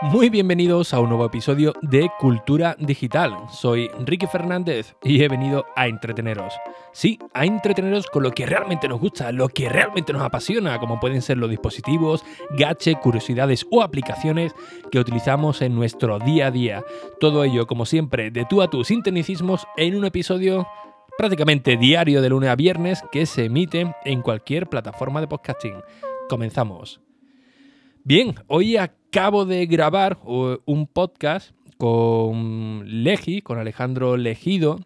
Muy bienvenidos a un nuevo episodio de Cultura Digital. Soy Ricky Fernández y he venido a entreteneros. Sí, a entreteneros con lo que realmente nos gusta, lo que realmente nos apasiona, como pueden ser los dispositivos, gache, curiosidades o aplicaciones que utilizamos en nuestro día a día. Todo ello, como siempre, de tú a tú sin tecnicismos en un episodio prácticamente diario de lunes a viernes que se emite en cualquier plataforma de podcasting. Comenzamos. Bien, hoy acabo de grabar un podcast con Legi, con Alejandro Legido,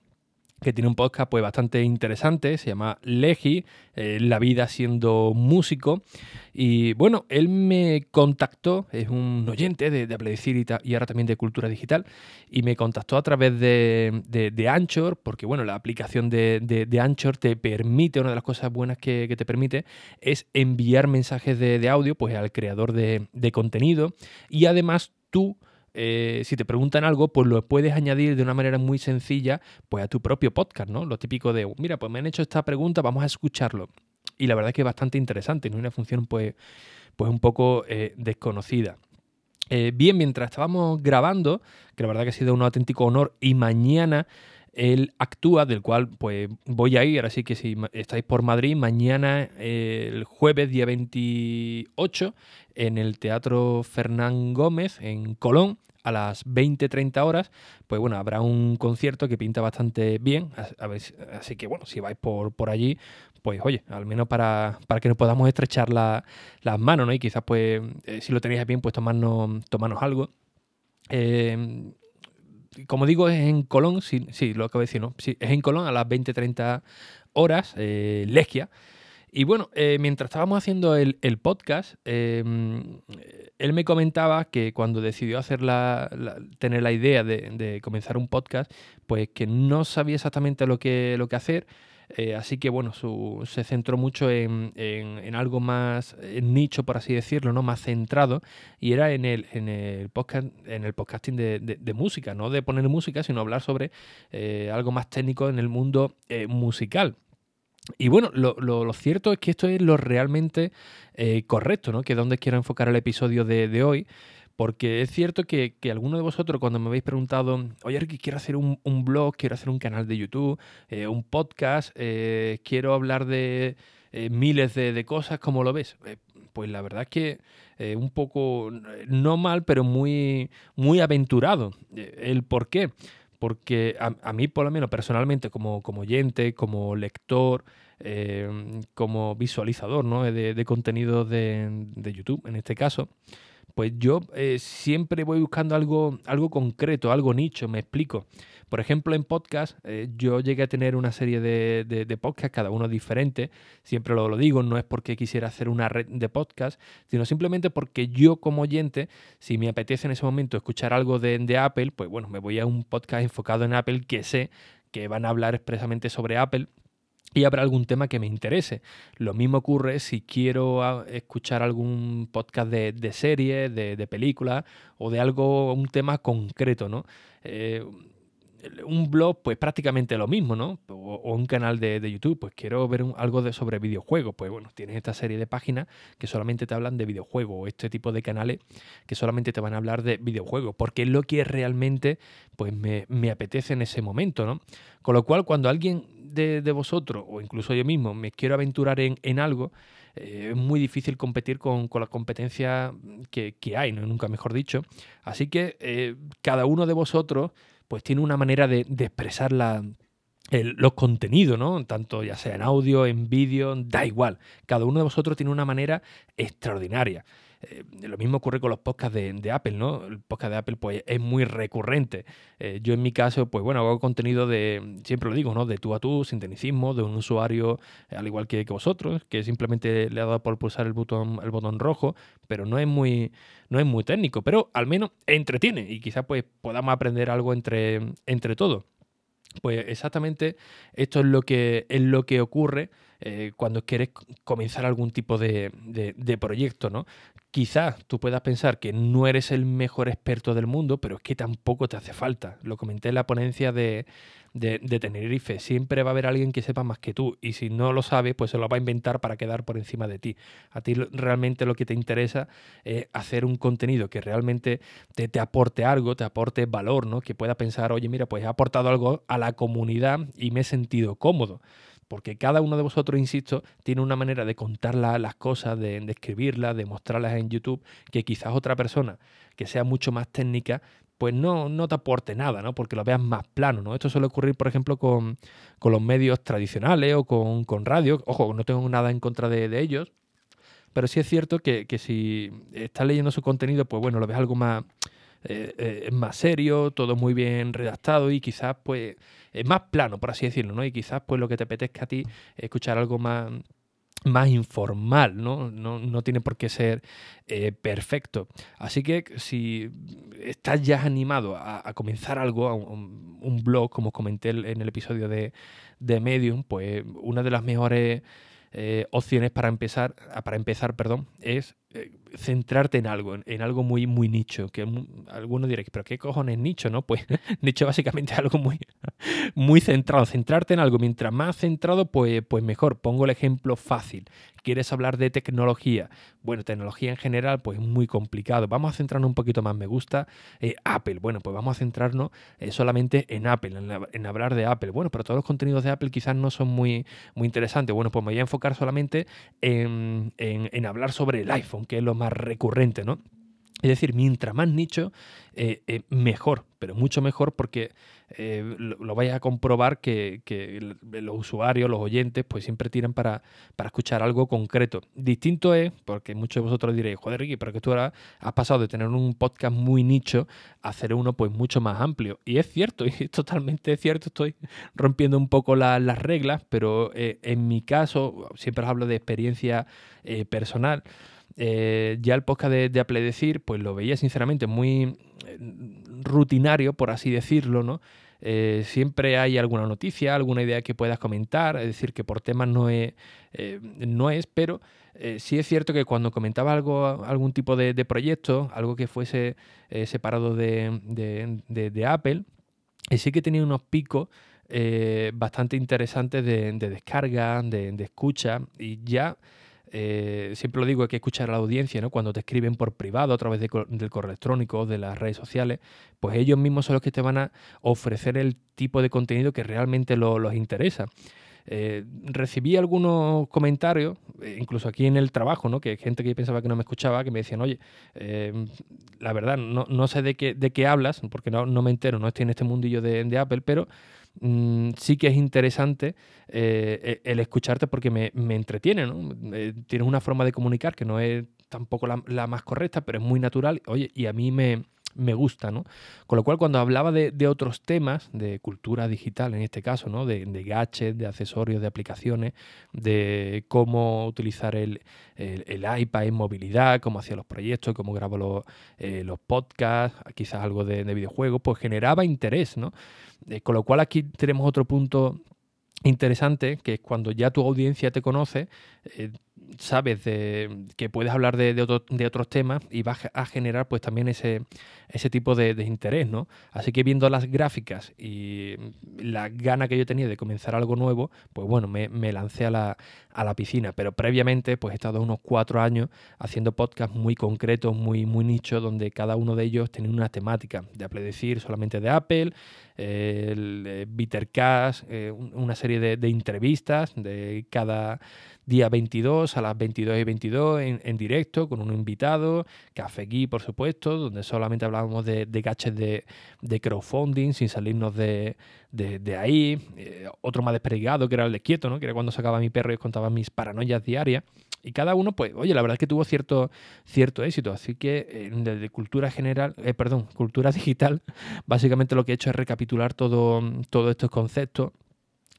que tiene un podcast pues bastante interesante, se llama Legi, eh, La vida siendo músico. Y bueno, él me contactó, es un oyente de, de y ahora también de Cultura Digital, y me contactó a través de, de, Anchor, porque bueno, la aplicación de, Anchor te permite, una de las cosas buenas que, que te permite es enviar mensajes de, audio pues al creador de, contenido y además tú eh, si te preguntan algo, pues lo puedes añadir de una manera muy sencilla pues a tu propio podcast, ¿no? Lo típico de, mira, pues me han hecho esta pregunta, vamos a escucharlo. Y la verdad es que es bastante interesante, ¿no? Una función pues, pues un poco eh, desconocida. Eh, bien, mientras estábamos grabando, que la verdad que ha sido un auténtico honor, y mañana él actúa, del cual pues voy a ir, así que si estáis por Madrid, mañana el jueves día 28 en el Teatro Fernán Gómez en Colón a las 20-30 horas, pues bueno, habrá un concierto que pinta bastante bien, así que bueno, si vais por, por allí, pues oye, al menos para, que nos podamos estrechar las manos, ¿no? Y quizás pues eh, si lo tenéis bien, pues tomarnos, tomarnos algo. Eh, como digo, es en Colón, sí, sí, lo acabo de decir, ¿no? Sí, es en Colón a las 20-30 horas, eh, Legia. Y bueno, eh, mientras estábamos haciendo el, podcast, em, él me comentaba que cuando decidió hacer la, tener la idea de, de, comenzar un podcast, pues que no sabía exactamente lo que, lo que hacer eh, así que bueno, se centró mucho en, algo más nicho, por así decirlo, ¿no? Más centrado. Y era en el, en el podcast, en el podcasting de, música, no de poner música, sino hablar sobre eh, algo más técnico en el mundo eh, musical. Y bueno, lo, cierto es que esto es lo realmente correcto, ¿no? Que es donde quiero enfocar el episodio de hoy. Porque es cierto que, que alguno de vosotros cuando me habéis preguntado, oye, quiero hacer un, blog, quiero hacer un canal de YouTube, eh, un podcast, eh, quiero hablar de eh, miles de, cosas, ¿cómo lo ves? pues la verdad es que un poco, no mal, pero muy, muy aventurado. ¿El por qué? Porque a, mí, por lo menos personalmente, como, como oyente, como lector, como visualizador ¿no? de, de contenido de, de YouTube, en este caso, pues yo eh, siempre voy buscando algo, algo concreto, algo nicho, me explico. Por ejemplo, en podcast, eh, yo llegué a tener una serie de, de, podcasts, cada uno diferente. Siempre lo, lo, digo, no es porque quisiera hacer una red de podcast, sino simplemente porque yo como oyente, si me apetece en ese momento escuchar algo de, de Apple, pues bueno, me voy a un podcast enfocado en Apple que sé que van a hablar expresamente sobre Apple y habrá algún tema que me interese. Lo mismo ocurre si quiero ah, escuchar algún podcast de, de serie, de, de película o de algo, un tema concreto, ¿no? Eh, un blog, pues prácticamente lo mismo, ¿no? O, un canal de, YouTube, pues quiero ver algo de, sobre videojuegos. Pues bueno, tienes esta serie de páginas que solamente te hablan de videojuegos, o este tipo de canales que solamente te van a hablar de videojuegos, porque es lo que realmente pues me, apetece en ese momento, ¿no? Con lo cual, cuando alguien de, vosotros, o incluso yo mismo, me quiero aventurar en, algo, eh, es muy difícil competir con, la competencia que, hay, ¿no? nunca mejor dicho. Así que eh, cada uno de vosotros pues tiene una manera de, expresar los contenidos, ¿no? Tanto ya sea en audio, en vídeo, da igual. Cada uno de vosotros tiene una manera extraordinaria. Eh, lo mismo ocurre con los podcasts de, Apple, ¿no? El podcast de Apple pues, es muy recurrente. Eh, yo en mi caso, pues bueno, hago contenido de, siempre lo digo, ¿no? De tú a tú, sin tecnicismo, de un usuario, eh, al igual que, vosotros, que simplemente le ha dado por pulsar el botón, el botón rojo, pero no es muy, no es muy técnico, pero al menos entretiene y quizás pues podamos aprender algo entre, entre todos. Pues exactamente esto es lo que, es lo que ocurre eh, cuando quieres comenzar algún tipo de, de, proyecto, ¿no? Quizás tú puedas pensar que no eres el mejor experto del mundo, pero es que tampoco te hace falta. Lo comenté en la ponencia de, de, Tenerife. Siempre va a haber alguien que sepa más que tú y si no lo sabe, pues se lo va a inventar para quedar por encima de ti. A ti realmente lo que te interesa es hacer un contenido que realmente te, te aporte algo, te aporte valor, ¿no? Que pueda pensar, oye, mira, pues he aportado algo a la comunidad y me he sentido cómodo porque cada uno de vosotros, insisto, tiene una manera de contar las cosas, de, de escribirlas, de mostrarlas en YouTube, que quizás otra persona que sea mucho más técnica, pues no, no te aporte nada, ¿no? Porque lo veas más plano, ¿no? Esto suele ocurrir, por ejemplo, con, los medios tradicionales o con, con, radio. Ojo, no tengo nada en contra de, ellos, pero sí es cierto que, si estás leyendo su contenido, pues bueno, lo ves algo más, eh, eh, más serio, todo muy bien redactado y quizás pues es más plano, por así decirlo, ¿no? Y quizás pues lo que te apetezca a ti es escuchar algo más más informal, ¿no? No, tiene por qué ser eh, perfecto. Así que si estás ya animado a, comenzar algo, un, blog, como comenté en el episodio de, de Medium, pues una de las mejores opciones para empezar, para empezar perdón, es centrarte en algo, en, algo muy, muy nicho. Que algunos diréis, pero ¿qué cojones nicho? No, pues nicho básicamente es algo muy, muy centrado. Centrarte en algo. Mientras más centrado, pues, pues mejor. Pongo el ejemplo fácil. ¿Quieres hablar de tecnología? Bueno, tecnología en general, pues muy complicado. Vamos a centrarnos un poquito más. Me gusta eh, Apple. Bueno, pues vamos a centrarnos eh, solamente en Apple, en, hablar de Apple. Bueno, pero todos los contenidos de Apple quizás no son muy, muy interesantes. Bueno, pues me voy a enfocar solamente en, en hablar sobre el iPhone, que es lo más recurrente, ¿no? Es decir, mientras más nicho, eh, eh, mejor, pero mucho mejor porque eh, lo, vais a comprobar que, los usuarios, los oyentes, pues siempre tiran para, para, escuchar algo concreto. Distinto es, porque muchos de vosotros diréis, joder Ricky, pero que tú ahora has pasado de tener un podcast muy nicho a hacer uno pues mucho más amplio. Y es cierto, y es totalmente cierto, estoy rompiendo un poco las reglas, pero en mi caso, siempre hablo de experiencia personal. Eh, ya el podcast de, Apple Decir, pues lo veía sinceramente muy eh, rutinario, por así decirlo, ¿no? Eh, siempre hay alguna noticia, alguna idea que puedas comentar, es decir, que por temas no es, no es pero sí es cierto que cuando comentaba algo, algún tipo de, proyecto, algo que fuese separado de, Apple, sí que tenía unos picos bastante interesantes de, descarga, de, escucha, y ya eh, siempre lo digo, hay que escuchar a la audiencia, ¿no? Cuando te escriben por privado a través del correo electrónico, de las redes sociales, pues ellos mismos son los que te van a ofrecer el tipo de contenido que realmente los interesa. Eh, recibí algunos comentarios, eh, incluso aquí en el trabajo, ¿no? que gente que pensaba que no me escuchaba, que me decían, oye, la verdad, no, sé de qué, de qué hablas, porque no, me entero, no estoy en este mundillo de Apple, pero Mm, sí que es interesante eh, e, el escucharte porque me, entretiene, ¿no? Eh, tienes una forma de comunicar que no es tampoco la, más correcta, pero es muy natural. Oye, y a mí me, gusta, ¿no? Con lo cual, cuando hablaba de, otros temas, de cultura digital en este caso, ¿no? De, de gadgets, de accesorios, de aplicaciones, de cómo utilizar el, iPad en movilidad, cómo hacía los proyectos, cómo grabo los, eh, los podcasts, quizás algo de, videojuegos, pues generaba interés, ¿no? Eh, con lo cual aquí tenemos otro punto interesante, que es cuando ya tu audiencia te conoce, eh, sabes de, que puedes hablar de, de, otros temas y vas a generar pues también ese, ese tipo de, interés, ¿no? Así que viendo las gráficas y la gana que yo tenía de comenzar algo nuevo, pues bueno, me, lancé a la, a la, piscina. Pero previamente, pues he estado unos cuatro años haciendo podcasts muy concretos, muy, muy nichos, donde cada uno de ellos tenía una temática. De Apple decir, solamente de Apple, el eh, Bittercast, eh, una serie de, de entrevistas de cada día 22 a las 22 y 22 en, directo con un invitado, Café Gui, por supuesto, donde solamente hablábamos de, de gaches de, crowdfunding sin salirnos de, ahí. Eh, otro más desperdigado que era el de Quieto, ¿no? que era cuando sacaba mi perro y contaba mis paranoias diarias. Y cada uno, pues, oye, la verdad es que tuvo cierto, cierto éxito. Así que desde cultura general, eh, perdón, cultura digital, básicamente lo que he hecho es recapitular todo, todos estos conceptos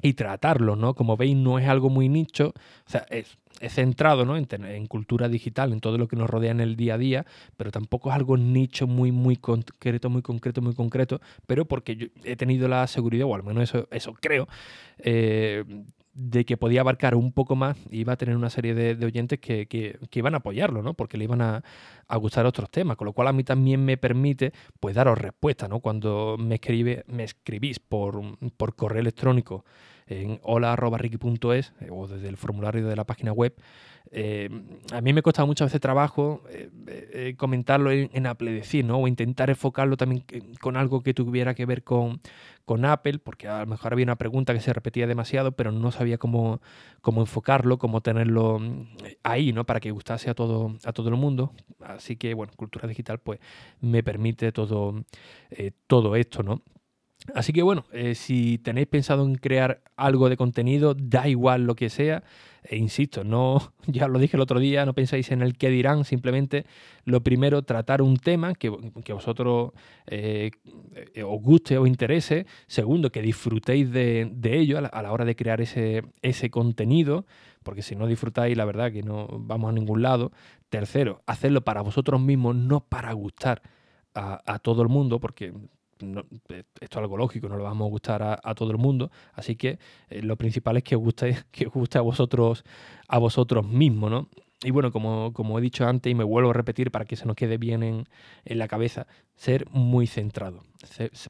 y tratarlo, ¿no? Como veis, no es algo muy nicho, o sea, es, centrado ¿no? En, cultura digital, en todo lo que nos rodea en el día a día, pero tampoco es algo nicho muy, muy concreto, muy concreto, muy concreto, pero porque yo he tenido la seguridad, o al menos eso, eso creo, eh, de que podía abarcar un poco más y iba a tener una serie de, oyentes que, que, iban a apoyarlo, ¿no? Porque le iban a, gustar otros temas, con lo cual a mí también me permite pues daros respuesta, ¿no? Cuando me, escribe, me escribís por, por correo electrónico en hola.ricky.es eh, o desde el formulario de la página web, eh, a mí me costado muchas veces trabajo eh, comentarlo en, Apple, decir, ¿no? O intentar enfocarlo también con algo que tuviera que ver con, con, Apple, porque a lo mejor había una pregunta que se repetía demasiado, pero no sabía cómo, cómo enfocarlo, cómo tenerlo mm, ahí, ¿no? Para que gustase a todo, a todo el mundo. Así que, bueno, Cultura Digital, pues, me permite todo, todo esto, ¿no? Así que bueno, si tenéis pensado en crear algo de contenido, da igual lo que sea, e insisto, no, ya lo dije el otro día, no pensáis en el qué dirán, simplemente lo primero, tratar un tema que, que vosotros eh, os guste o interese. Segundo, que disfrutéis de, ello a la, hora de crear ese, ese contenido, porque si no disfrutáis, la verdad que no vamos a ningún lado. Tercero, hacerlo para vosotros mismos, no para gustar a todo el mundo, porque eh, esto es algo lógico, no lo vamos a gustar a, todo el mundo, así que eh, lo principal es que os guste, que guste a vosotros, a vosotros mismos, ¿no? Y bueno, como, como he dicho antes y me vuelvo a repetir para que se nos quede bien en, la cabeza, ser muy centrado.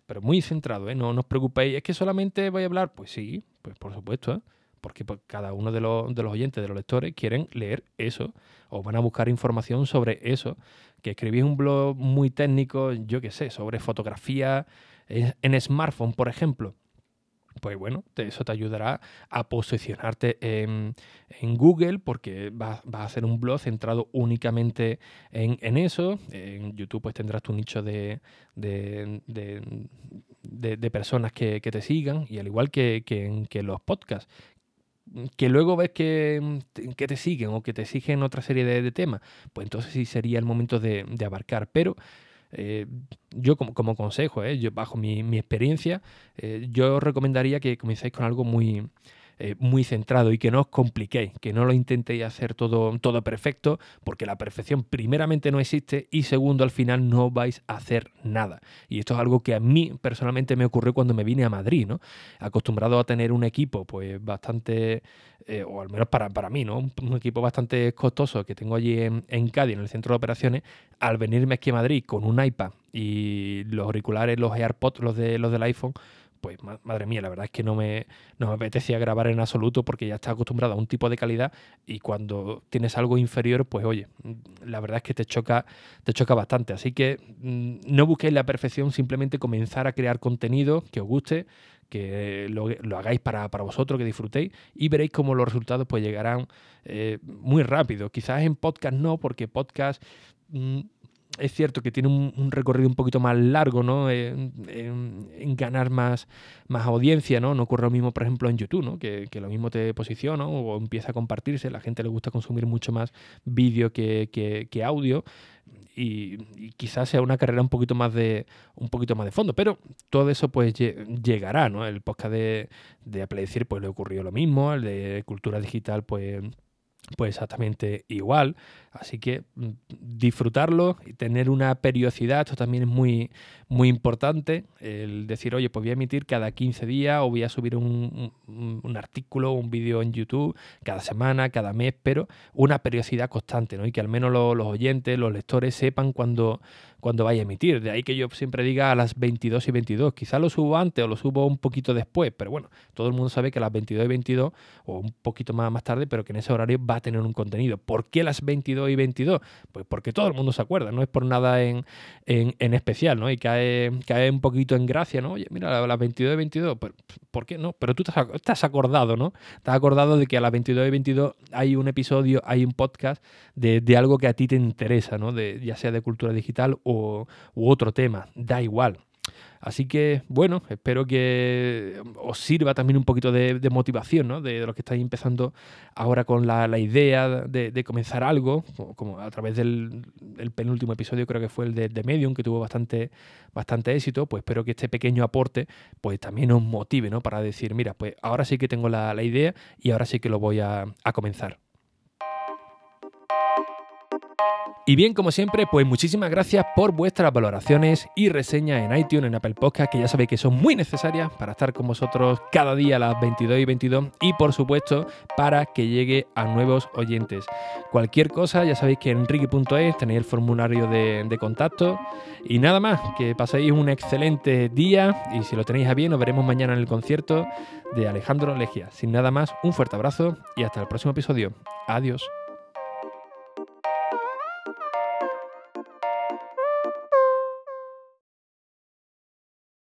pero muy centrado, ¿eh? No, no os preocupéis. ¿Es que solamente voy a hablar? Pues sí, pues por supuesto, ¿eh? Porque pues, cada uno de los, de los oyentes, de los lectores, quieren leer eso o van a buscar información sobre eso. Que escribís un blog muy técnico, yo qué sé, sobre fotografía en smartphone, por ejemplo. Pues bueno, eso te ayudará a posicionarte en, Google porque vas va a hacer un blog centrado únicamente en, eso. En YouTube pues tendrás tu nicho de, de, personas que, te sigan y al igual que, que, que los podcasts que luego ves que, que, te siguen o que te exigen otra serie de, temas, pues entonces sí sería el momento de, abarcar. Pero eh, yo como, como consejo, eh, yo bajo mi, mi experiencia, eh, yo recomendaría que comencéis con algo muy, eh, muy centrado y que no os compliquéis, que no lo intentéis hacer todo, todo perfecto, porque la perfección primeramente no existe y segundo al final no vais a hacer nada. Y esto es algo que a mí personalmente me ocurrió cuando me vine a Madrid, ¿no? Acostumbrado a tener un equipo pues bastante, eh, o al menos para, para mí, ¿no? Un, equipo bastante costoso que tengo allí en, en Cádiz, en el centro de operaciones, al venirme aquí a Madrid con un iPad y los auriculares, los AirPods, los, de, los del iPhone, pues madre mía, la verdad es que no me, no me apetecía grabar en absoluto porque ya estás acostumbrado a un tipo de calidad y cuando tienes algo inferior, pues oye, la verdad es que te choca, te choca bastante. Así que mm, no busquéis la perfección, simplemente comenzar a crear contenido que os guste, que lo, hagáis para, vosotros, que disfrutéis y veréis cómo los resultados pues llegarán eh, muy rápido. Quizás en podcast no, porque podcast... Mm, es cierto que tiene un, recorrido un poquito más largo, ¿no? En, ganar más, más audiencia, ¿no? No ocurre lo mismo, por ejemplo, en YouTube, ¿no? Que, lo mismo te posiciona o empieza a compartirse. La gente le gusta consumir mucho más vídeo que, audio. Y, quizás sea una carrera un poquito más de un poquito más de fondo pero todo eso pues llegará no el podcast de, de pues le ocurrió lo mismo el de cultura digital pues pues exactamente igual. Así que mm, disfrutarlo y tener una periodicidad, esto también es muy, muy importante. El decir, oye, pues voy a emitir cada 15 días o voy a subir un, un, artículo o un vídeo en YouTube cada semana, cada mes, pero una periodicidad constante, ¿no? Y que al menos los oyentes, los lectores sepan cuando cuando vaya a emitir. De ahí que yo siempre diga a las 22 y 22. Quizá lo subo antes o lo subo un poquito después, pero bueno, todo el mundo sabe que a las 22 y 22 o un poquito más, más tarde, pero que en ese horario va a tener un contenido. ¿Por qué las 22 y 22? Pues porque todo el mundo se acuerda, no es por nada en, en, especial, ¿no? Y cae, cae un poquito en gracia, ¿no? Oye, mira, a las 22 y 22, pues, ¿por qué no? Pero tú estás acordado, ¿no? Estás acordado de que a las 22 y 22 hay un episodio, hay un podcast de, de algo que a ti te interesa, ¿no? De, ya sea de cultura digital o u otro tema, da igual. Así que, bueno, espero que os sirva también un poquito de, motivación, ¿no? De, lo que estáis empezando ahora con la, idea de, comenzar algo, como, a través del, penúltimo episodio, creo que fue el de, Medium, que tuvo bastante, bastante éxito. Pues espero que este pequeño aporte, pues también os motive, ¿no? Para decir, mira, pues ahora sí que tengo la, idea y ahora sí que lo voy a comenzar. Y bien, como siempre, pues muchísimas gracias por vuestras valoraciones y reseñas en iTunes, en Apple Podcast, que ya sabéis que son muy necesarias para estar con vosotros cada día a las 22 y 22 y por supuesto para que llegue a nuevos oyentes. Cualquier cosa, ya sabéis que en ricky.es tenéis el formulario de, de contacto y nada más, que paséis un excelente día y si lo tenéis a bien nos veremos mañana en el concierto de Alejandro Legia. Sin nada más, un fuerte abrazo y hasta el próximo episodio. Adiós.